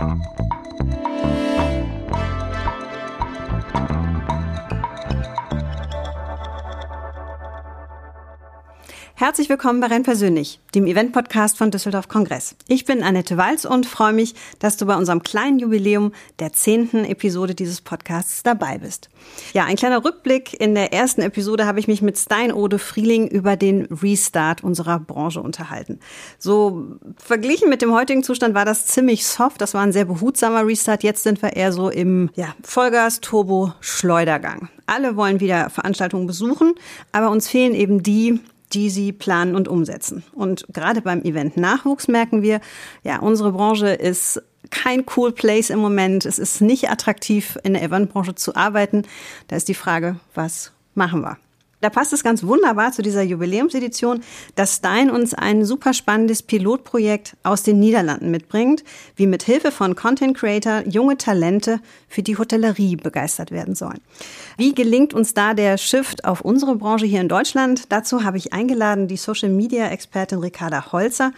Thank you. Herzlich willkommen bei Renn persönlich, dem Event-Podcast von Düsseldorf Kongress. Ich bin Annette Walz und freue mich, dass du bei unserem kleinen Jubiläum der zehnten Episode dieses Podcasts dabei bist. Ja, ein kleiner Rückblick. In der ersten Episode habe ich mich mit Stein Ode Frieling über den Restart unserer Branche unterhalten. So verglichen mit dem heutigen Zustand war das ziemlich soft. Das war ein sehr behutsamer Restart. Jetzt sind wir eher so im ja, Vollgas-Turbo-Schleudergang. Alle wollen wieder Veranstaltungen besuchen, aber uns fehlen eben die, die sie planen und umsetzen. Und gerade beim Event Nachwuchs merken wir, ja, unsere Branche ist kein cool place im Moment. Es ist nicht attraktiv, in der Eventbranche zu arbeiten. Da ist die Frage, was machen wir? Da passt es ganz wunderbar zu dieser Jubiläumsedition, dass Stein uns ein super spannendes Pilotprojekt aus den Niederlanden mitbringt, wie mit Hilfe von Content Creator junge Talente für die Hotellerie begeistert werden sollen. Wie gelingt uns da der Shift auf unsere Branche hier in Deutschland? Dazu habe ich eingeladen die Social Media Expertin Ricarda Holzer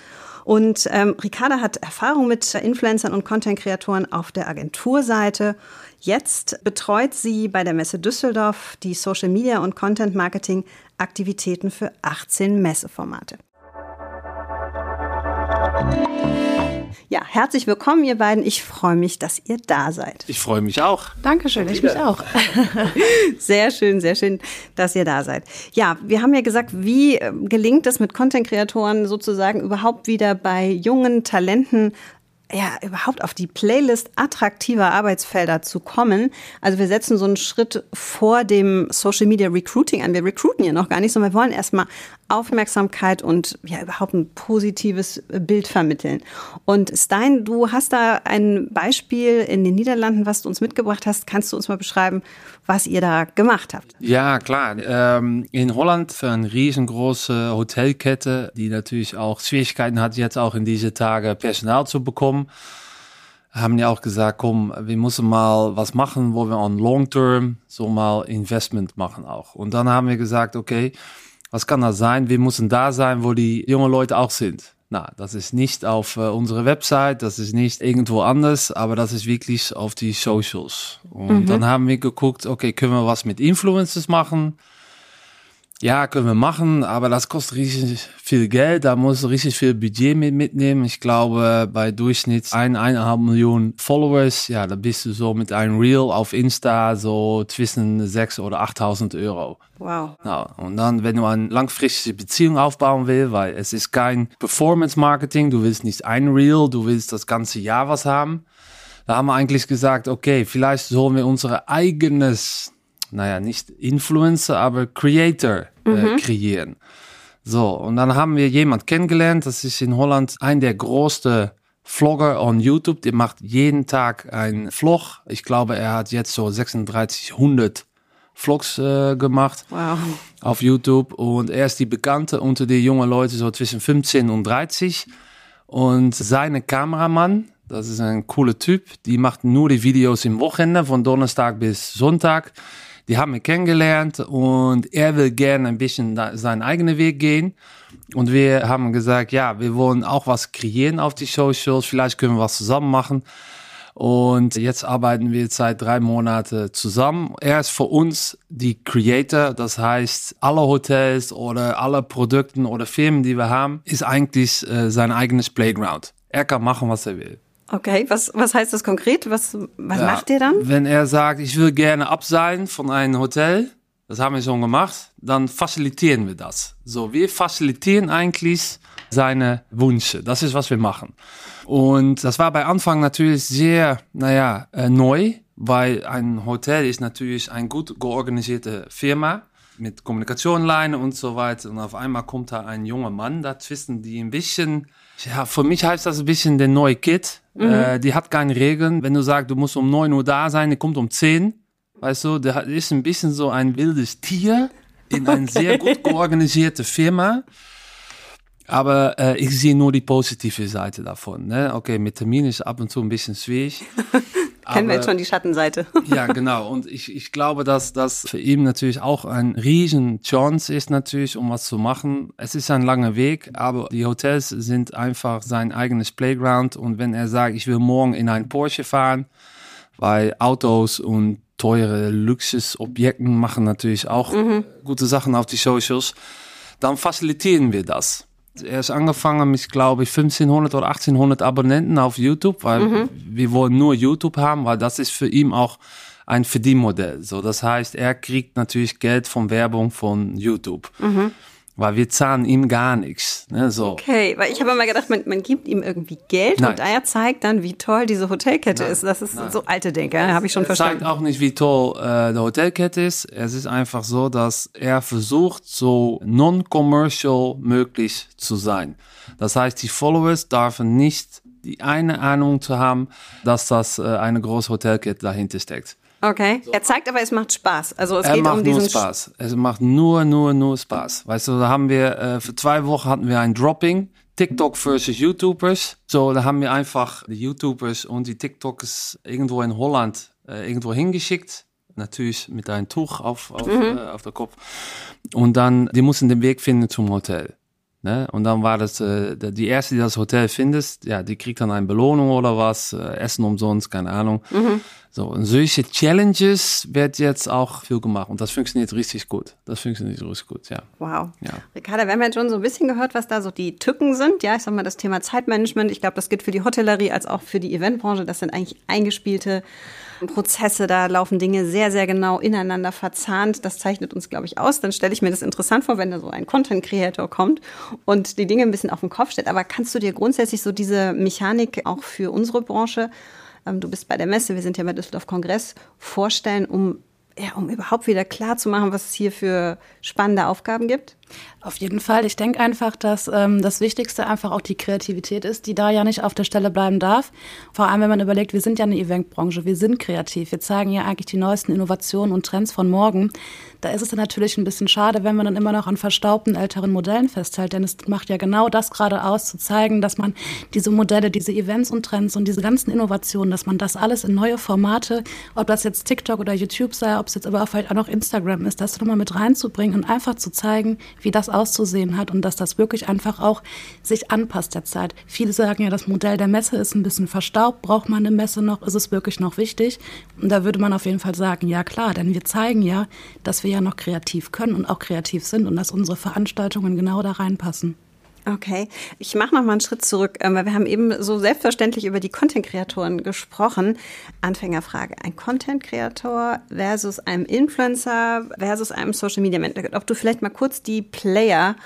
und ähm, Ricarda hat Erfahrung mit Influencern und Content-Kreatoren auf der Agenturseite. Jetzt betreut sie bei der Messe Düsseldorf die Social Media und Content Marketing Aktivitäten für 18 Messeformate. Ja, herzlich willkommen, ihr beiden. Ich freue mich, dass ihr da seid. Ich freue mich auch. Dankeschön, ich mich auch. sehr schön, sehr schön, dass ihr da seid. Ja, wir haben ja gesagt, wie äh, gelingt es mit Content-Kreatoren sozusagen überhaupt wieder bei jungen Talenten ja, überhaupt auf die Playlist attraktiver Arbeitsfelder zu kommen. Also wir setzen so einen Schritt vor dem Social Media Recruiting an. Wir recruiten ja noch gar nicht, sondern wir wollen erstmal Aufmerksamkeit und ja überhaupt ein positives Bild vermitteln. Und Stein, du hast da ein Beispiel in den Niederlanden, was du uns mitgebracht hast. Kannst du uns mal beschreiben, was ihr da gemacht habt? Ja, klar. Ähm, in Holland für eine riesengroße Hotelkette, die natürlich auch Schwierigkeiten hat, jetzt auch in diese Tage Personal zu bekommen haben ja auch gesagt, komm, wir müssen mal was machen, wo wir on long term so mal Investment machen auch. Und dann haben wir gesagt, okay, was kann das sein? Wir müssen da sein, wo die jungen Leute auch sind. Na, das ist nicht auf äh, unsere Website, das ist nicht irgendwo anders, aber das ist wirklich auf die Socials. Und mhm. dann haben wir geguckt, okay, können wir was mit Influencers machen? Ja, können wir machen, aber das kostet richtig viel Geld. Da muss richtig viel Budget mit mitnehmen. Ich glaube, bei Durchschnitt ein, eineinhalb Millionen Followers, ja, da bist du so mit einem Reel auf Insta so zwischen sechs oder 8.000 Euro. Wow. Nou, und dann, wenn du eine langfristige Beziehung aufbauen willst, weil es ist kein Performance Marketing, du willst nicht ein Reel, du willst das ganze Jahr was haben. Da haben wir eigentlich gesagt, okay, vielleicht sollen wir unsere eigenes naja, nicht Influencer, aber Creator äh, mhm. kreieren. So, und dann haben wir jemand kennengelernt, das ist in Holland ein der größten Vlogger on YouTube, der macht jeden Tag ein Vlog. Ich glaube, er hat jetzt so 3600 Vlogs äh, gemacht wow. auf YouTube und er ist die Bekannte unter den jungen Leuten so zwischen 15 und 30 und seine Kameramann, das ist ein cooler Typ, die macht nur die Videos im Wochenende von Donnerstag bis Sonntag die haben mich kennengelernt und er will gerne ein bisschen seinen eigenen Weg gehen. Und wir haben gesagt, ja, wir wollen auch was kreieren auf die Socials, vielleicht können wir was zusammen machen. Und jetzt arbeiten wir seit drei Monaten zusammen. Er ist für uns die Creator, das heißt, alle Hotels oder alle Produkte oder Firmen, die wir haben, ist eigentlich äh, sein eigenes Playground. Er kann machen, was er will. Okay, was, was heißt das konkret? Was, was ja, macht ihr dann? Wenn er sagt, ich will gerne abseilen von einem Hotel, das haben wir schon gemacht, dann facilitieren wir das. So, wir facilitieren eigentlich seine Wünsche. Das ist, was wir machen. Und das war bei Anfang natürlich sehr, naja, äh, neu, weil ein Hotel ist natürlich eine gut georganisierte Firma mit Kommunikationleine und so weiter. Und auf einmal kommt da ein junger Mann dazwischen, die ein bisschen ja, für mich heißt das ein bisschen der neue Kid. Mhm. Äh, die hat keine Regeln. Wenn du sagst, du musst um 9 Uhr da sein, die kommt um 10. Weißt du, der ist ein bisschen so ein wildes Tier in eine okay. sehr gut georganisierte Firma. Aber äh, ich sehe nur die positive Seite davon. Ne? Okay, mit Termin ist ab und zu ein bisschen schwierig. Kennen wir jetzt schon die Schattenseite. ja, genau. Und ich, ich glaube, dass das für ihn natürlich auch ein riesen Chance ist natürlich, um was zu machen. Es ist ein langer Weg, aber die Hotels sind einfach sein eigenes Playground. Und wenn er sagt, ich will morgen in ein Porsche fahren, weil Autos und teure Luxusobjekten machen natürlich auch mhm. gute Sachen auf die Socials, dann facilitieren wir das. Er ist angefangen mit, glaube ich, 1500 oder 1800 Abonnenten auf YouTube, weil mhm. wir wollen nur YouTube haben, weil das ist für ihn auch ein Verdienmodell. So, das heißt, er kriegt natürlich Geld von Werbung von YouTube. Mhm weil wir zahlen ihm gar nichts. Ne, so. Okay, weil ich habe immer gedacht, man, man gibt ihm irgendwie Geld Nein. und er zeigt dann, wie toll diese Hotelkette Nein. ist. Das ist Nein. so alte Denke, habe ich schon er verstanden. Er zeigt auch nicht, wie toll äh, die Hotelkette ist. Es ist einfach so, dass er versucht, so non-commercial möglich zu sein. Das heißt, die Followers dürfen nicht die eine Ahnung zu haben, dass das äh, eine große Hotelkette dahinter steckt. Okay. Er zeigt aber, es macht Spaß. Also es er geht macht um diesen nur Spaß. Es macht nur, nur, nur Spaß. Weißt du, da haben wir äh, für zwei Wochen hatten wir ein Dropping. TikTok versus YouTubers. So, da haben wir einfach die YouTubers und die TikTokers irgendwo in Holland äh, irgendwo hingeschickt. Natürlich mit einem Tuch auf, auf, mhm. äh, auf der Kopf. Und dann, die mussten den Weg finden zum Hotel. Ne? Und dann war das, äh, die erste, die das Hotel findest, ja, die kriegt dann eine Belohnung oder was, äh, Essen umsonst, keine Ahnung. Mhm. So, und solche Challenges wird jetzt auch viel gemacht und das funktioniert richtig gut. Das funktioniert richtig gut, ja. Wow. Ja. Ricarda, wir haben jetzt schon so ein bisschen gehört, was da so die Tücken sind. Ja, ich sag mal, das Thema Zeitmanagement. Ich glaube, das gilt für die Hotellerie als auch für die Eventbranche. Das sind eigentlich eingespielte Prozesse, da laufen Dinge sehr, sehr genau ineinander verzahnt. Das zeichnet uns, glaube ich, aus. Dann stelle ich mir das interessant vor, wenn da so ein Content Creator kommt und die Dinge ein bisschen auf den Kopf stellt. Aber kannst du dir grundsätzlich so diese Mechanik auch für unsere Branche, ähm, du bist bei der Messe, wir sind ja bei Düsseldorf Kongress, vorstellen, um ja, um überhaupt wieder klar zu machen, was es hier für spannende Aufgaben gibt? Auf jeden Fall. Ich denke einfach, dass ähm, das Wichtigste einfach auch die Kreativität ist, die da ja nicht auf der Stelle bleiben darf. Vor allem, wenn man überlegt, wir sind ja eine Eventbranche, wir sind kreativ, wir zeigen ja eigentlich die neuesten Innovationen und Trends von morgen. Da ist es dann natürlich ein bisschen schade, wenn man dann immer noch an verstaubten älteren Modellen festhält, denn es macht ja genau das gerade aus, zu zeigen, dass man diese Modelle, diese Events und Trends und diese ganzen Innovationen, dass man das alles in neue Formate, ob das jetzt TikTok oder YouTube sei, ob es jetzt aber vielleicht auch noch Instagram ist, das nochmal mit reinzubringen und einfach zu zeigen, wie das auszusehen hat und dass das wirklich einfach auch sich anpasst der Zeit. Viele sagen ja, das Modell der Messe ist ein bisschen verstaubt. Braucht man eine Messe noch? Ist es wirklich noch wichtig? Und da würde man auf jeden Fall sagen, ja klar, denn wir zeigen ja, dass wir ja noch kreativ können und auch kreativ sind und dass unsere Veranstaltungen genau da reinpassen. Okay, ich mache noch mal einen Schritt zurück, ähm, weil wir haben eben so selbstverständlich über die Content-Kreatoren gesprochen. Anfängerfrage: Ein Content-Kreator versus einem Influencer versus einem Social-Media-Manager. Ob du vielleicht mal kurz die Player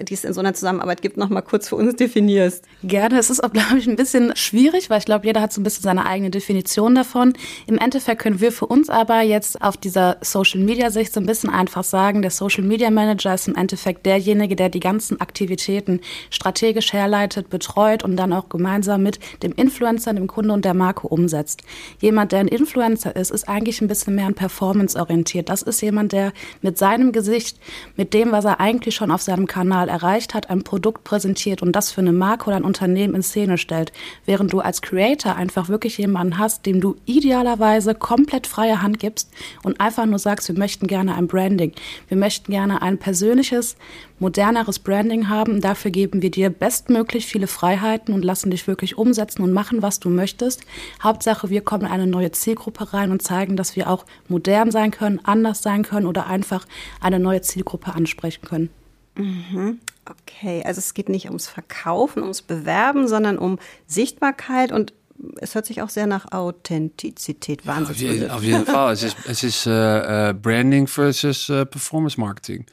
die es in so einer Zusammenarbeit gibt, noch mal kurz für uns definierst. Gerne. Es ist auch, glaube ich, ein bisschen schwierig, weil ich glaube, jeder hat so ein bisschen seine eigene Definition davon. Im Endeffekt können wir für uns aber jetzt auf dieser Social-Media-Sicht so ein bisschen einfach sagen, der Social-Media-Manager ist im Endeffekt derjenige, der die ganzen Aktivitäten strategisch herleitet, betreut und dann auch gemeinsam mit dem Influencer, dem Kunde und der Marke umsetzt. Jemand, der ein Influencer ist, ist eigentlich ein bisschen mehr ein Performance-orientiert. Das ist jemand, der mit seinem Gesicht, mit dem, was er eigentlich schon auf seinem Kanal mal erreicht hat, ein Produkt präsentiert und das für eine Marke oder ein Unternehmen in Szene stellt, während du als Creator einfach wirklich jemanden hast, dem du idealerweise komplett freie Hand gibst und einfach nur sagst, wir möchten gerne ein Branding, wir möchten gerne ein persönliches, moderneres Branding haben. Dafür geben wir dir bestmöglich viele Freiheiten und lassen dich wirklich umsetzen und machen, was du möchtest. Hauptsache, wir kommen in eine neue Zielgruppe rein und zeigen, dass wir auch modern sein können, anders sein können oder einfach eine neue Zielgruppe ansprechen können. Mhm. Okay, also es geht nicht ums Verkaufen, ums Bewerben, sondern um Sichtbarkeit und es hört sich auch sehr nach Authentizität wahnsinnig ja, auf, jeden, auf jeden Fall. es ist, es ist uh, Branding versus uh, Performance Marketing.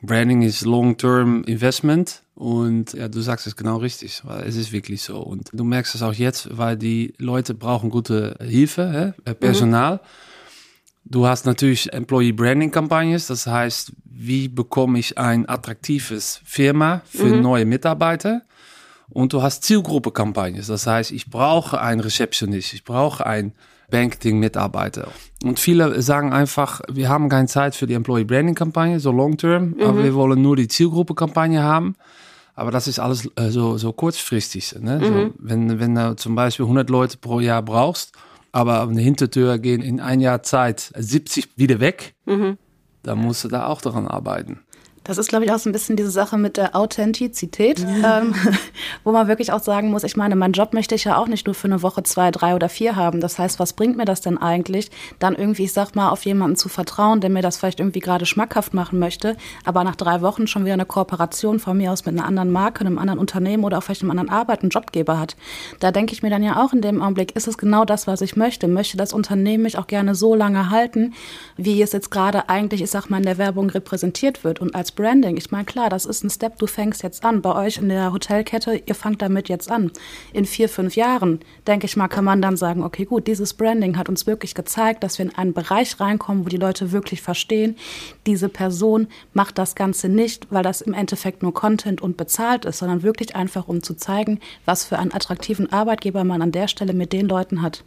Branding ist Long-Term Investment und ja, du sagst es genau richtig, weil es ist wirklich so. Und du merkst es auch jetzt, weil die Leute brauchen gute Hilfe, hä? Personal. Mhm. Du hast natürlich Employee Branding Kampagnes, das heißt, wie bekomme ich ein attraktives Firma für mhm. neue Mitarbeiter? Und du hast Zielgruppe Kampagnes, das heißt, ich brauche einen Rezeptionist, ich brauche einen Banking-Mitarbeiter. Und viele sagen einfach, wir haben keine Zeit für die Employee Branding Kampagne, so long term, mhm. aber wir wollen nur die Zielgruppe Kampagne haben. Aber das ist alles äh, so, so kurzfristig. Ne? Mhm. So, wenn, wenn du zum Beispiel 100 Leute pro Jahr brauchst, aber der Hintertür gehen in ein Jahr Zeit 70 wieder weg, mhm. dann musst du da auch daran arbeiten. Das ist, glaube ich, auch so ein bisschen diese Sache mit der Authentizität, ja. ähm, wo man wirklich auch sagen muss, ich meine, meinen Job möchte ich ja auch nicht nur für eine Woche, zwei, drei oder vier haben. Das heißt, was bringt mir das denn eigentlich, dann irgendwie, ich sag mal, auf jemanden zu vertrauen, der mir das vielleicht irgendwie gerade schmackhaft machen möchte, aber nach drei Wochen schon wieder eine Kooperation von mir aus mit einer anderen Marke, einem anderen Unternehmen oder auch vielleicht einem anderen Arbeit, einen Jobgeber hat. Da denke ich mir dann ja auch in dem Augenblick, ist es genau das, was ich möchte? Möchte das Unternehmen mich auch gerne so lange halten, wie es jetzt gerade eigentlich, ich sag mal, in der Werbung repräsentiert wird und als Branding. Ich meine, klar, das ist ein Step, du fängst jetzt an. Bei euch in der Hotelkette, ihr fangt damit jetzt an. In vier, fünf Jahren, denke ich mal, kann man dann sagen, okay, gut, dieses Branding hat uns wirklich gezeigt, dass wir in einen Bereich reinkommen, wo die Leute wirklich verstehen, diese Person macht das Ganze nicht, weil das im Endeffekt nur Content und bezahlt ist, sondern wirklich einfach, um zu zeigen, was für einen attraktiven Arbeitgeber man an der Stelle mit den Leuten hat.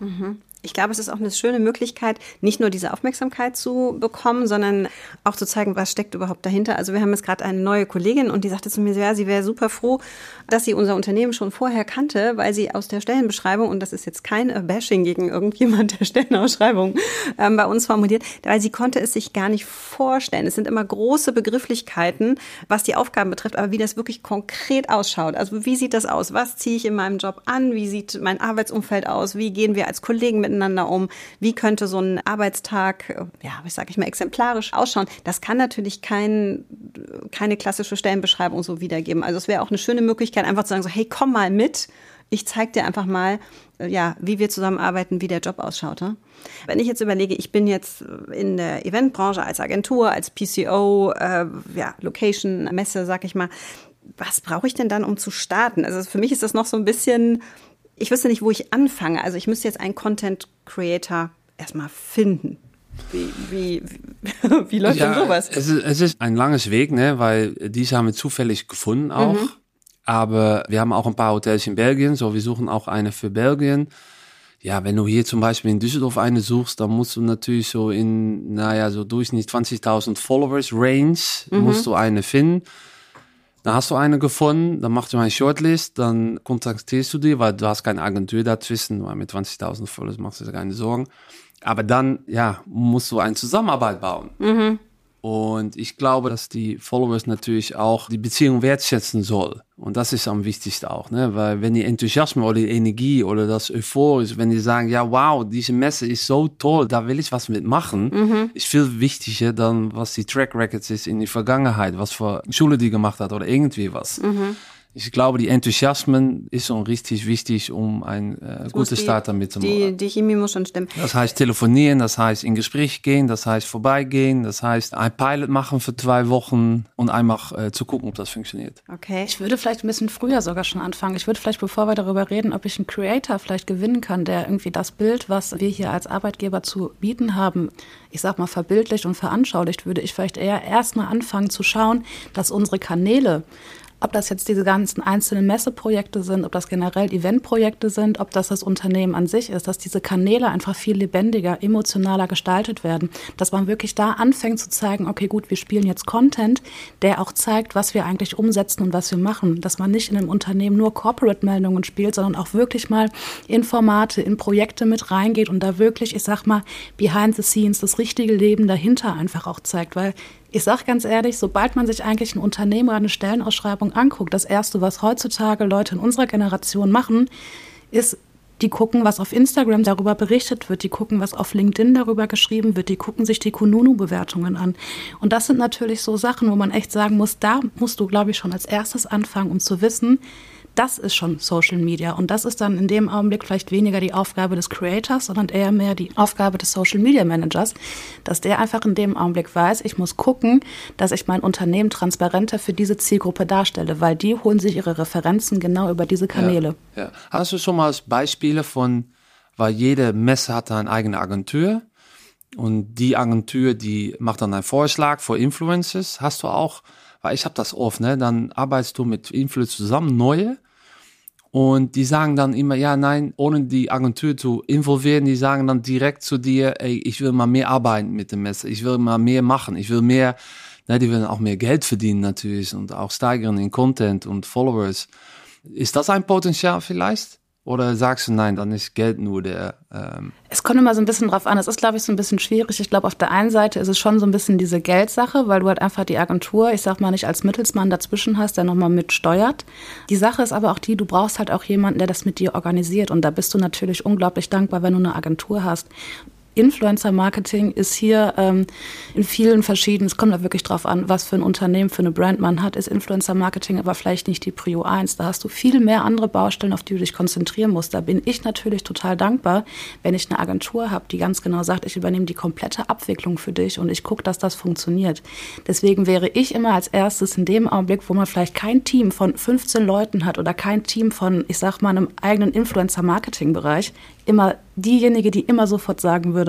Mhm ich glaube, es ist auch eine schöne Möglichkeit, nicht nur diese Aufmerksamkeit zu bekommen, sondern auch zu zeigen, was steckt überhaupt dahinter. Also wir haben jetzt gerade eine neue Kollegin und die sagte zu mir, ja, sie wäre super froh, dass sie unser Unternehmen schon vorher kannte, weil sie aus der Stellenbeschreibung, und das ist jetzt kein Bashing gegen irgendjemand der Stellenausschreibung ähm, bei uns formuliert, weil sie konnte es sich gar nicht vorstellen. Es sind immer große Begrifflichkeiten, was die Aufgaben betrifft, aber wie das wirklich konkret ausschaut. Also wie sieht das aus? Was ziehe ich in meinem Job an? Wie sieht mein Arbeitsumfeld aus? Wie gehen wir als Kollegen mit miteinander um? Wie könnte so ein Arbeitstag, ja, wie sage ich mal, exemplarisch ausschauen? Das kann natürlich kein, keine klassische Stellenbeschreibung so wiedergeben. Also es wäre auch eine schöne Möglichkeit, einfach zu sagen, so, hey, komm mal mit. Ich zeige dir einfach mal, ja, wie wir zusammenarbeiten, wie der Job ausschaut. Ne? Wenn ich jetzt überlege, ich bin jetzt in der Eventbranche als Agentur, als PCO, äh, ja, Location, Messe, sag ich mal, was brauche ich denn dann, um zu starten? Also für mich ist das noch so ein bisschen ich wüsste nicht, wo ich anfange. Also ich müsste jetzt einen Content Creator erstmal finden. Wie, wie, wie, wie läuft ja, denn sowas? Es ist, es ist ein langes Weg, ne? weil diese haben wir zufällig gefunden auch. Mhm. Aber wir haben auch ein paar Hotels in Belgien, so wir suchen auch eine für Belgien. Ja, wenn du hier zum Beispiel in Düsseldorf eine suchst, dann musst du natürlich so in, naja, so durchschnittlich 20.000 Followers Range, mhm. musst du eine finden. Dann hast du eine gefunden, dann machst du eine Shortlist, dann kontaktierst du die, weil du hast keine Agentur dazwischen, weil mit 20.000 Followers machst du dir keine Sorgen. Aber dann, ja, musst du eine Zusammenarbeit bauen. Mhm. Und ich glaube, dass die Followers natürlich auch die Beziehung wertschätzen soll. Und das ist am wichtigsten auch, ne? Weil wenn die Enthusiasmus oder die Energie oder das Euphorisch, wenn die sagen, ja, wow, diese Messe ist so toll, da will ich was mitmachen, mhm. ist viel wichtiger dann, was die Track Records ist in die Vergangenheit, was für Schule die gemacht hat oder irgendwie was. Mhm ich glaube, die Enthusiasmen ist schon richtig wichtig, um ein äh, gutes Start damit zu machen. Die, die Chemie muss schon stimmen. Das heißt telefonieren, das heißt in Gespräch gehen, das heißt vorbeigehen, das heißt ein Pilot machen für zwei Wochen und einfach äh, zu gucken, ob das funktioniert. Okay. Ich würde vielleicht ein bisschen früher sogar schon anfangen. Ich würde vielleicht, bevor wir darüber reden, ob ich einen Creator vielleicht gewinnen kann, der irgendwie das Bild, was wir hier als Arbeitgeber zu bieten haben, ich sag mal verbildlicht und veranschaulicht, würde ich vielleicht eher erstmal anfangen zu schauen, dass unsere Kanäle ob das jetzt diese ganzen einzelnen Messeprojekte sind, ob das generell Eventprojekte sind, ob das das Unternehmen an sich ist, dass diese Kanäle einfach viel lebendiger, emotionaler gestaltet werden, dass man wirklich da anfängt zu zeigen, okay, gut, wir spielen jetzt Content, der auch zeigt, was wir eigentlich umsetzen und was wir machen, dass man nicht in einem Unternehmen nur Corporate-Meldungen spielt, sondern auch wirklich mal in Formate, in Projekte mit reingeht und da wirklich, ich sag mal, behind the scenes, das richtige Leben dahinter einfach auch zeigt, weil ich sage ganz ehrlich, sobald man sich eigentlich ein Unternehmen oder eine Stellenausschreibung anguckt, das Erste, was heutzutage Leute in unserer Generation machen, ist, die gucken, was auf Instagram darüber berichtet wird, die gucken, was auf LinkedIn darüber geschrieben wird, die gucken sich die Kununu-Bewertungen an. Und das sind natürlich so Sachen, wo man echt sagen muss, da musst du, glaube ich, schon als erstes anfangen, um zu wissen, das ist schon Social Media. Und das ist dann in dem Augenblick vielleicht weniger die Aufgabe des Creators, sondern eher mehr die Aufgabe des Social Media Managers, dass der einfach in dem Augenblick weiß, ich muss gucken, dass ich mein Unternehmen transparenter für diese Zielgruppe darstelle, weil die holen sich ihre Referenzen genau über diese Kanäle. Ja, ja. Hast du schon mal Beispiele von, weil jede Messe hat eine eigene Agentur und die Agentur, die macht dann einen Vorschlag für Influencers. Hast du auch weil ich habe das oft, ne? Dann arbeitest du mit Influencers zusammen, neue, und die sagen dann immer, ja, nein, ohne die Agentur zu involvieren, die sagen dann direkt zu dir, ey, ich will mal mehr arbeiten mit dem Messer, ich will mal mehr machen, ich will mehr, ne, die wollen auch mehr Geld verdienen natürlich und auch steigern in Content und Followers. Ist das ein Potenzial vielleicht? Oder sagst du nein, dann ist Geld nur der. Ähm es kommt immer so ein bisschen drauf an. Es ist, glaube ich, so ein bisschen schwierig. Ich glaube, auf der einen Seite ist es schon so ein bisschen diese Geldsache, weil du halt einfach die Agentur, ich sag mal, nicht als Mittelsmann dazwischen hast, der nochmal mitsteuert. Die Sache ist aber auch die, du brauchst halt auch jemanden, der das mit dir organisiert. Und da bist du natürlich unglaublich dankbar, wenn du eine Agentur hast. Influencer-Marketing ist hier ähm, in vielen verschiedenen, es kommt da wirklich drauf an, was für ein Unternehmen, für eine Brand man hat, ist Influencer-Marketing aber vielleicht nicht die Prio 1. Da hast du viel mehr andere Baustellen, auf die du dich konzentrieren musst. Da bin ich natürlich total dankbar, wenn ich eine Agentur habe, die ganz genau sagt, ich übernehme die komplette Abwicklung für dich und ich gucke, dass das funktioniert. Deswegen wäre ich immer als erstes in dem Augenblick, wo man vielleicht kein Team von 15 Leuten hat oder kein Team von, ich sag mal, einem eigenen Influencer-Marketing-Bereich, immer diejenige, die immer sofort sagen würde,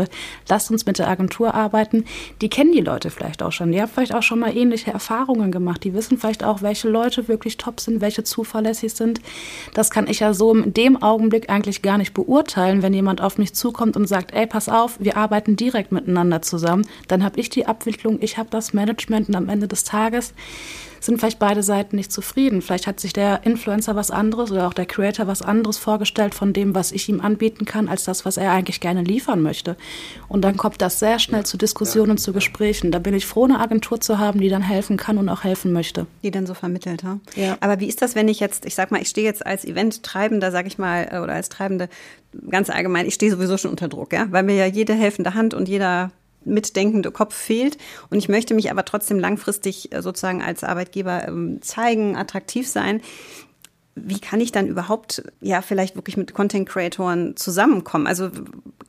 lasst uns mit der Agentur arbeiten. Die kennen die Leute vielleicht auch schon. Die haben vielleicht auch schon mal ähnliche Erfahrungen gemacht. Die wissen vielleicht auch, welche Leute wirklich top sind, welche zuverlässig sind. Das kann ich ja so in dem Augenblick eigentlich gar nicht beurteilen, wenn jemand auf mich zukommt und sagt, ey, pass auf, wir arbeiten direkt miteinander zusammen. Dann habe ich die Abwicklung, ich habe das Management und am Ende des Tages sind vielleicht beide Seiten nicht zufrieden. Vielleicht hat sich der Influencer was anderes oder auch der Creator was anderes vorgestellt von dem, was ich ihm anbieten kann, als das, was er eigentlich gerne liefern möchte. Und dann kommt das sehr schnell ja. zu Diskussionen und zu Gesprächen. Da bin ich froh, eine Agentur zu haben, die dann helfen kann und auch helfen möchte. Die dann so vermittelt, ha? ja. Aber wie ist das, wenn ich jetzt, ich sag mal, ich stehe jetzt als Event-Treibender, sag ich mal, äh, oder als Treibende ganz allgemein, ich stehe sowieso schon unter Druck, ja, weil mir ja jede helfende Hand und jeder mitdenkende Kopf fehlt. Und ich möchte mich aber trotzdem langfristig äh, sozusagen als Arbeitgeber ähm, zeigen, attraktiv sein wie kann ich dann überhaupt ja vielleicht wirklich mit Content Creatoren zusammenkommen? Also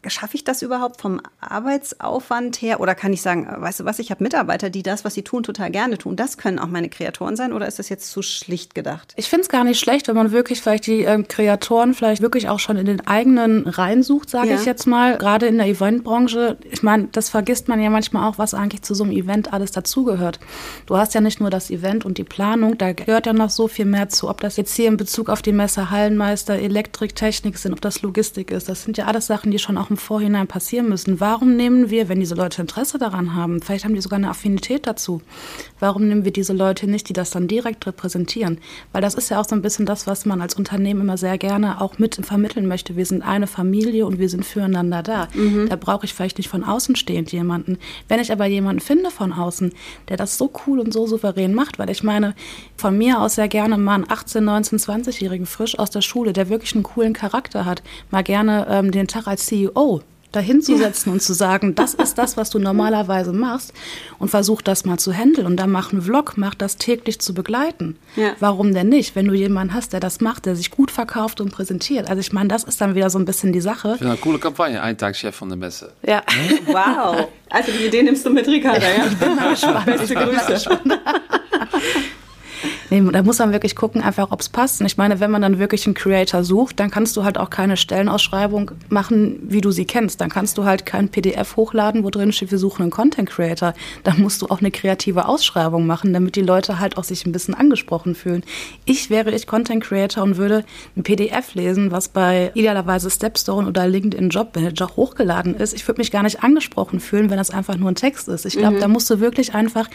schaffe ich das überhaupt vom Arbeitsaufwand her oder kann ich sagen, weißt du was, ich habe Mitarbeiter, die das, was sie tun, total gerne tun. Das können auch meine Kreatoren sein oder ist das jetzt zu schlicht gedacht? Ich finde es gar nicht schlecht, wenn man wirklich vielleicht die ähm, Kreatoren vielleicht wirklich auch schon in den eigenen Reihen sucht, sage ja. ich jetzt mal. Gerade in der Eventbranche, ich meine, das vergisst man ja manchmal auch, was eigentlich zu so einem Event alles dazugehört. Du hast ja nicht nur das Event und die Planung, da gehört ja noch so viel mehr zu, ob das jetzt hier im in Bezug auf die Messe Hallenmeister, Elektrik, Technik sind, ob das Logistik ist. Das sind ja alles Sachen, die schon auch im Vorhinein passieren müssen. Warum nehmen wir, wenn diese Leute Interesse daran haben, vielleicht haben die sogar eine Affinität dazu, warum nehmen wir diese Leute nicht, die das dann direkt repräsentieren? Weil das ist ja auch so ein bisschen das, was man als Unternehmen immer sehr gerne auch mit vermitteln möchte. Wir sind eine Familie und wir sind füreinander da. Mhm. Da brauche ich vielleicht nicht von außen stehend jemanden. Wenn ich aber jemanden finde von außen, der das so cool und so souverän macht, weil ich meine, von mir aus sehr gerne mal einen 18, 19, 20-Jährigen frisch aus der Schule, der wirklich einen coolen Charakter hat, mal gerne ähm, den Tag als CEO dahinzusetzen ja. und zu sagen, das ist das, was du normalerweise machst und versuch das mal zu handeln und dann mach einen Vlog, mach das täglich zu begleiten. Ja. Warum denn nicht, wenn du jemanden hast, der das macht, der sich gut verkauft und präsentiert? Also ich meine, das ist dann wieder so ein bisschen die Sache. Ich eine coole Kampagne, ein Tag Chef von der Messe. Ja. Wow. Also die Idee nimmst du mit, Ricarda, ja? Ich bin mal gespannt. Beste Grüße. Nee, da muss man wirklich gucken, einfach ob es passt. Und ich meine, wenn man dann wirklich einen Creator sucht, dann kannst du halt auch keine Stellenausschreibung machen, wie du sie kennst. Dann kannst du halt kein PDF hochladen, wo drin steht, wir suchen einen Content Creator. Dann musst du auch eine kreative Ausschreibung machen, damit die Leute halt auch sich ein bisschen angesprochen fühlen. Ich wäre ich Content Creator und würde ein PDF lesen, was bei idealerweise Stepstone oder LinkedIn Job Manager hochgeladen ist. Ich würde mich gar nicht angesprochen fühlen, wenn das einfach nur ein Text ist. Ich glaube, mhm. da musst du wirklich einfach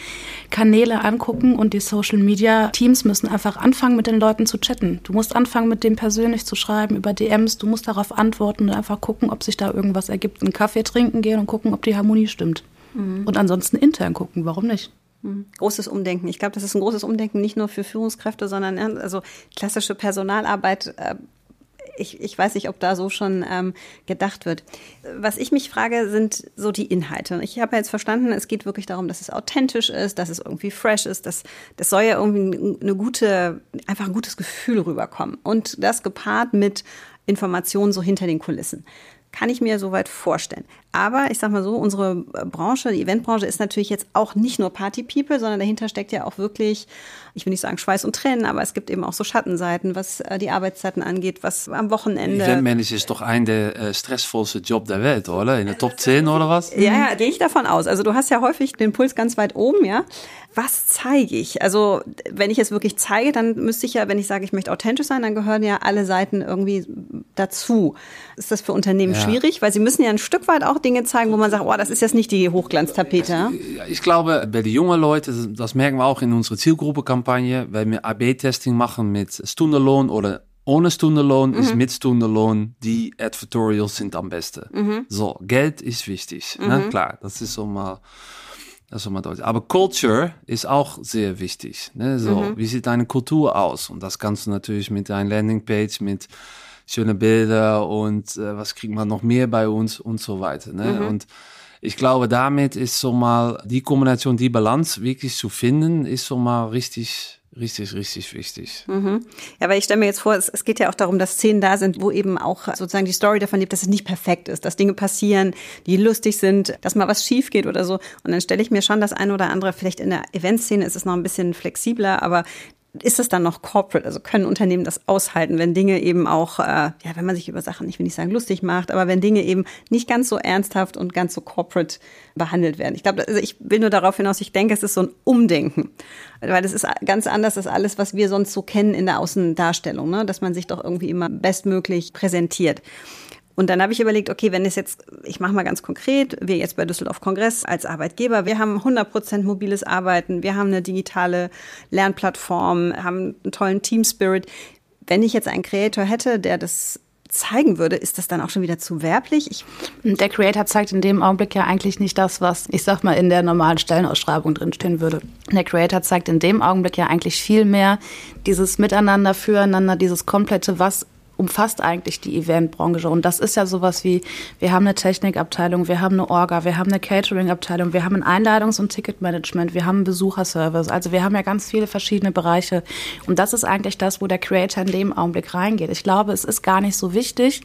Kanäle angucken und die Social Media Teams müssen einfach anfangen, mit den Leuten zu chatten. Du musst anfangen, mit dem persönlich zu schreiben, über DMs. Du musst darauf antworten und einfach gucken, ob sich da irgendwas ergibt. Einen Kaffee trinken gehen und gucken, ob die Harmonie stimmt. Mhm. Und ansonsten intern gucken. Warum nicht? Mhm. Großes Umdenken. Ich glaube, das ist ein großes Umdenken nicht nur für Führungskräfte, sondern also klassische Personalarbeit äh, ich, ich weiß nicht, ob da so schon ähm, gedacht wird. Was ich mich frage, sind so die Inhalte. Ich habe jetzt verstanden, es geht wirklich darum, dass es authentisch ist, dass es irgendwie fresh ist, dass das soll ja irgendwie eine gute, einfach ein gutes Gefühl rüberkommen. Und das gepaart mit Informationen so hinter den Kulissen. Kann ich mir soweit vorstellen. Aber ich sag mal so, unsere Branche, die Eventbranche ist natürlich jetzt auch nicht nur Party People, sondern dahinter steckt ja auch wirklich, ich will nicht sagen Schweiß und Tränen, aber es gibt eben auch so Schattenseiten, was äh, die Arbeitszeiten angeht, was am Wochenende. Eventmanager ist doch ein der äh, stressvollste Job der Welt, oder? In der Top 10 oder was? Ja, ja, gehe ich davon aus. Also du hast ja häufig den Puls ganz weit oben, ja. Was zeige ich? Also wenn ich es wirklich zeige, dann müsste ich ja, wenn ich sage, ich möchte authentisch sein, dann gehören ja alle Seiten irgendwie dazu. Ist das für Unternehmen ja. schwierig? Weil sie müssen ja ein Stück weit auch Dinge zeigen, wo man sagt, oh, das ist jetzt nicht die Hochglanztapete. Ich glaube, bei den jungen Leuten, das merken wir auch in unserer Zielgruppe-Kampagne, wenn wir AB-Testing machen mit Stundenlohn oder ohne Stundenlohn mhm. ist mit Stundenlohn, die Advertorials sind am besten. Mhm. So, Geld ist wichtig. Ne? Mhm. Klar, das ist so mal, das so mal deutlich. Aber Culture ist auch sehr wichtig. Ne? So, mhm. wie sieht deine Kultur aus? Und das kannst du natürlich mit deiner Landingpage, mit schöne Bilder und äh, was kriegt man noch mehr bei uns und so weiter. Ne? Mhm. Und ich glaube, damit ist so mal die Kombination, die Balance wirklich zu finden, ist so mal richtig Richtig, richtig wichtig. Mhm. Ja, weil ich stelle mir jetzt vor, es, es, geht ja auch darum, dass Szenen da sind, wo eben auch sozusagen die Story davon lebt, dass es nicht perfekt ist, dass Dinge passieren, die lustig sind, dass mal was schief geht oder so. Und dann stelle ich mir schon das eine oder andere, vielleicht in der Eventszene ist es noch ein bisschen flexibler, aber ist es dann noch corporate? Also können Unternehmen das aushalten, wenn Dinge eben auch, äh, ja, wenn man sich über Sachen, ich will nicht sagen lustig macht, aber wenn Dinge eben nicht ganz so ernsthaft und ganz so corporate behandelt werden. Ich glaube, also ich will nur darauf hinaus, ich denke, es ist so ein Umdenken, weil das ist ganz anders als alles, was wir sonst so kennen in der Außendarstellung, ne? dass man sich doch irgendwie immer bestmöglich präsentiert. Und dann habe ich überlegt, okay, wenn es jetzt, ich mache mal ganz konkret, wir jetzt bei Düsseldorf Kongress als Arbeitgeber, wir haben 100 Prozent mobiles Arbeiten, wir haben eine digitale Lernplattform, haben einen tollen Team Spirit. Wenn ich jetzt einen Creator hätte, der das zeigen würde, ist das dann auch schon wieder zu werblich? Ich der Creator zeigt in dem Augenblick ja eigentlich nicht das, was ich sag mal in der normalen Stellenausschreibung drinstehen würde. Der Creator zeigt in dem Augenblick ja eigentlich viel mehr dieses Miteinander, Füreinander, dieses komplette, was umfasst eigentlich die Eventbranche. Und das ist ja sowas wie, wir haben eine Technikabteilung, wir haben eine Orga, wir haben eine Catering-Abteilung, wir haben ein Einladungs- und Ticketmanagement, wir haben einen Besucherservice. Also wir haben ja ganz viele verschiedene Bereiche. Und das ist eigentlich das, wo der Creator in dem Augenblick reingeht. Ich glaube, es ist gar nicht so wichtig,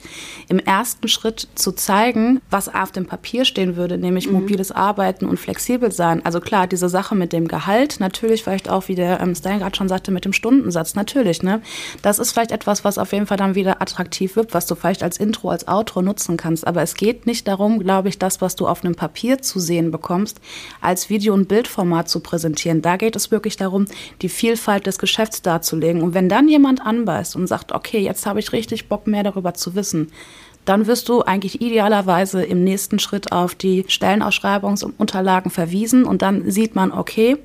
im ersten Schritt zu zeigen, was auf dem Papier stehen würde, nämlich mhm. mobiles Arbeiten und flexibel sein. Also klar, diese Sache mit dem Gehalt, natürlich vielleicht auch, wie der ähm, Stein gerade schon sagte, mit dem Stundensatz, natürlich. Ne? Das ist vielleicht etwas, was auf jeden Fall dann wieder wieder attraktiv wird, was du vielleicht als Intro, als Outro nutzen kannst. Aber es geht nicht darum, glaube ich, das, was du auf einem Papier zu sehen bekommst, als Video- und Bildformat zu präsentieren. Da geht es wirklich darum, die Vielfalt des Geschäfts darzulegen. Und wenn dann jemand anbeißt und sagt, okay, jetzt habe ich richtig Bock mehr darüber zu wissen, dann wirst du eigentlich idealerweise im nächsten Schritt auf die Stellenausschreibungsunterlagen verwiesen und dann sieht man, okay,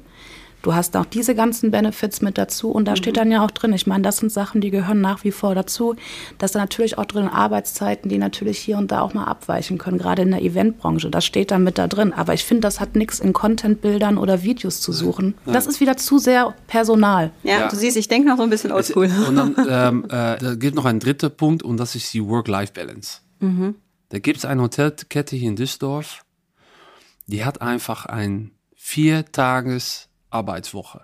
Du hast auch diese ganzen Benefits mit dazu und da mhm. steht dann ja auch drin, ich meine, das sind Sachen, die gehören nach wie vor dazu. dass da natürlich auch drin Arbeitszeiten, die natürlich hier und da auch mal abweichen können, gerade in der Eventbranche. Das steht dann mit da drin. Aber ich finde, das hat nichts in Contentbildern oder Videos zu suchen. Nein. Das ist wieder zu sehr personal. Ja, ja. du siehst, ich denke noch so ein bisschen oldschool. Und dann ähm, äh, da gibt noch einen dritten Punkt und das ist die Work-Life-Balance. Mhm. Da gibt es eine Hotelkette hier in Düsseldorf, die hat einfach ein vier Tages Arbeitswoche.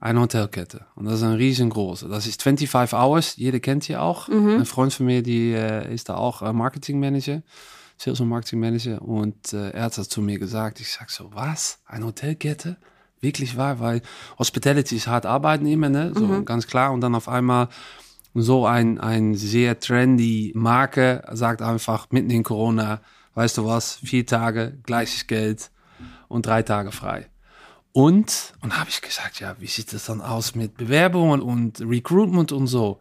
Eine Hotelkette. Und das ist ein riesengroße. Das ist 25 Hours. Jeder kennt sie auch. Mhm. Ein Freund von mir, die äh, ist da auch äh, Marketingmanager. Sales und Marketing Manager. Und äh, er hat das zu mir gesagt. Ich sag so, was? Eine Hotelkette? Wirklich wahr? Weil Hospitality ist hart arbeiten immer, ne? So mhm. ganz klar. Und dann auf einmal so ein, ein sehr trendy Marke sagt einfach mitten in Corona, weißt du was, vier Tage, gleiches Geld und drei Tage frei. Und, und habe ich gesagt, ja, wie sieht das dann aus mit Bewerbungen und Recruitment und so?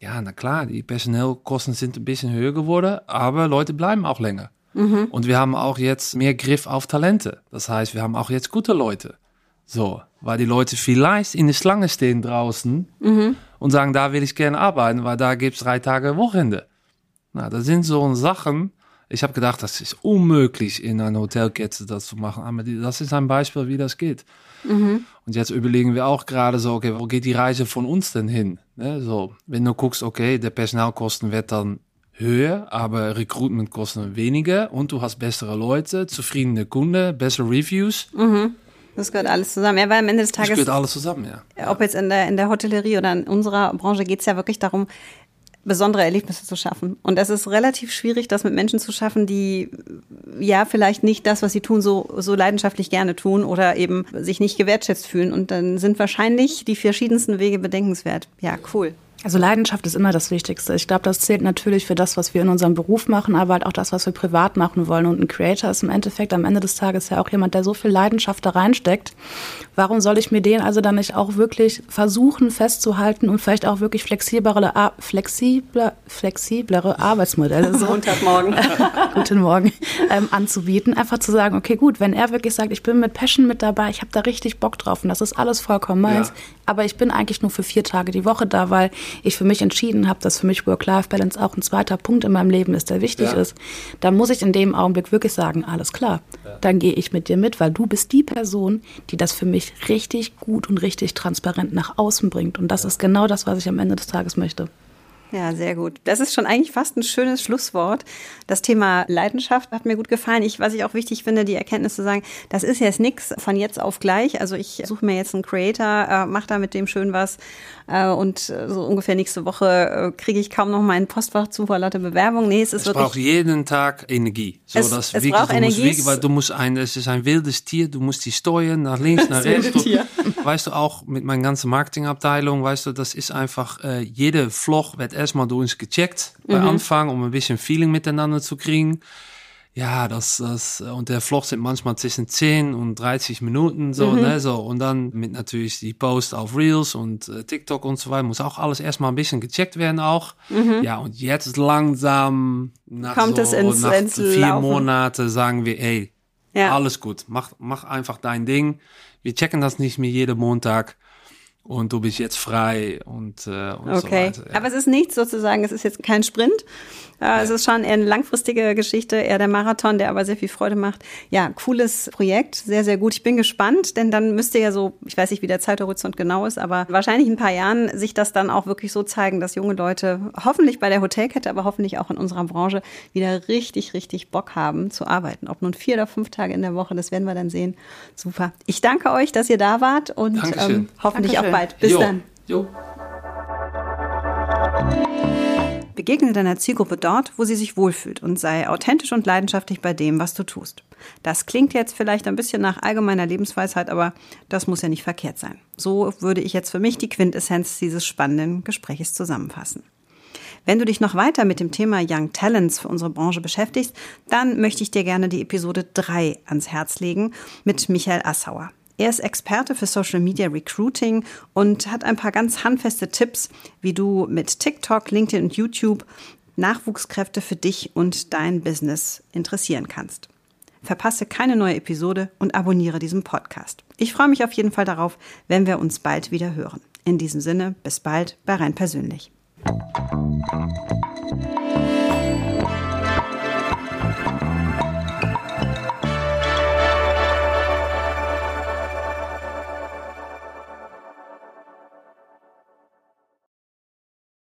Ja, na klar, die Personalkosten sind ein bisschen höher geworden, aber Leute bleiben auch länger. Mhm. Und wir haben auch jetzt mehr Griff auf Talente. Das heißt, wir haben auch jetzt gute Leute. So, weil die Leute vielleicht in der Schlange stehen draußen mhm. und sagen, da will ich gerne arbeiten, weil da gibt es drei Tage Wochenende. Na, das sind so Sachen, ich habe gedacht, das ist unmöglich in einer Hotelkette das zu machen. Aber das ist ein Beispiel, wie das geht. Mhm. Und jetzt überlegen wir auch gerade so, okay, wo geht die Reise von uns denn hin? Ne, so, wenn du guckst, okay, der Personalkosten wird dann höher, aber Recruitmentkosten weniger und du hast bessere Leute, zufriedene Kunden, bessere Reviews. Mhm. Das gehört alles zusammen. Ja, weil am Ende des Tages. Das gehört alles zusammen, ja. Ob jetzt in der, in der Hotellerie oder in unserer Branche geht es ja wirklich darum, besondere Erlebnisse zu schaffen. Und es ist relativ schwierig, das mit Menschen zu schaffen, die ja vielleicht nicht das, was sie tun, so, so leidenschaftlich gerne tun oder eben sich nicht gewertschätzt fühlen. Und dann sind wahrscheinlich die verschiedensten Wege bedenkenswert. Ja, cool. Also Leidenschaft ist immer das Wichtigste. Ich glaube, das zählt natürlich für das, was wir in unserem Beruf machen, aber halt auch das, was wir privat machen wollen. Und ein Creator ist im Endeffekt am Ende des Tages ja auch jemand, der so viel Leidenschaft da reinsteckt. Warum soll ich mir den also dann nicht auch wirklich versuchen festzuhalten und vielleicht auch wirklich flexiblere, flexible, flexiblere Arbeitsmodelle so Montagmorgen. guten Morgen ähm, anzubieten, einfach zu sagen, okay, gut, wenn er wirklich sagt, ich bin mit Passion mit dabei, ich habe da richtig Bock drauf und das ist alles vollkommen meins, ja. aber ich bin eigentlich nur für vier Tage die Woche da, weil ich für mich entschieden habe, dass für mich Work-Life-Balance auch ein zweiter Punkt in meinem Leben ist, der wichtig ja. ist, dann muss ich in dem Augenblick wirklich sagen, alles klar, ja. dann gehe ich mit dir mit, weil du bist die Person, die das für mich richtig gut und richtig transparent nach außen bringt. Und das ja. ist genau das, was ich am Ende des Tages möchte. Ja, sehr gut. Das ist schon eigentlich fast ein schönes Schlusswort. Das Thema Leidenschaft hat mir gut gefallen. Ich, was ich auch wichtig finde, die Erkenntnis zu sagen, das ist jetzt nichts von jetzt auf gleich. Also ich suche mir jetzt einen Creator, äh, mache da mit dem schön was äh, und so ungefähr nächste Woche äh, kriege ich kaum noch meinen Postfach zu vor lauter Bewerbung. Nee, es ist es wirklich. braucht jeden Tag Energie. So, es, das es wirklich, braucht du Energie. Musst wirklich, weil du musst ein, es ist ein wildes Tier, du musst die steuern nach links, nach rechts. Du, weißt du auch mit meiner ganzen Marketingabteilung, weißt du, das ist einfach, äh, jede Vlog wird erstmal durch uns gecheckt gecheckt bei mhm. Anfang, um ein bisschen Feeling miteinander zu kriegen. Ja, das, das, und der Vlog sind manchmal zwischen 10 und 30 Minuten, so, mhm. ne, so. Und dann mit natürlich die Post auf Reels und äh, TikTok und so weiter, muss auch alles erstmal ein bisschen gecheckt werden auch. Mhm. Ja, und jetzt langsam, nach, Kommt so, es ins, nach ins vier Laufen. Monate sagen wir, ey, ja. alles gut, mach, mach einfach dein Ding. Wir checken das nicht mehr jeden Montag und du bist jetzt frei und, äh, und okay. so weiter. Ja. Aber es ist nichts sozusagen, es ist jetzt kein Sprint. Äh, es ist schon eher eine langfristige Geschichte, eher der Marathon, der aber sehr viel Freude macht. Ja, cooles Projekt, sehr, sehr gut. Ich bin gespannt, denn dann müsste ja so, ich weiß nicht, wie der Zeithorizont genau ist, aber wahrscheinlich in ein paar Jahren sich das dann auch wirklich so zeigen, dass junge Leute hoffentlich bei der Hotelkette, aber hoffentlich auch in unserer Branche wieder richtig, richtig Bock haben zu arbeiten. Ob nun vier oder fünf Tage in der Woche, das werden wir dann sehen. Super. Ich danke euch, dass ihr da wart und ähm, hoffentlich Dankeschön. auch bald. Bis jo. dann. Jo. Begegne deiner Zielgruppe dort, wo sie sich wohlfühlt und sei authentisch und leidenschaftlich bei dem, was du tust. Das klingt jetzt vielleicht ein bisschen nach allgemeiner Lebensweisheit, aber das muss ja nicht verkehrt sein. So würde ich jetzt für mich die Quintessenz dieses spannenden Gesprächs zusammenfassen. Wenn du dich noch weiter mit dem Thema Young Talents für unsere Branche beschäftigst, dann möchte ich dir gerne die Episode 3 ans Herz legen mit Michael Assauer. Er ist Experte für Social Media Recruiting und hat ein paar ganz handfeste Tipps, wie du mit TikTok, LinkedIn und YouTube Nachwuchskräfte für dich und dein Business interessieren kannst. Verpasse keine neue Episode und abonniere diesen Podcast. Ich freue mich auf jeden Fall darauf, wenn wir uns bald wieder hören. In diesem Sinne, bis bald bei Rein Persönlich.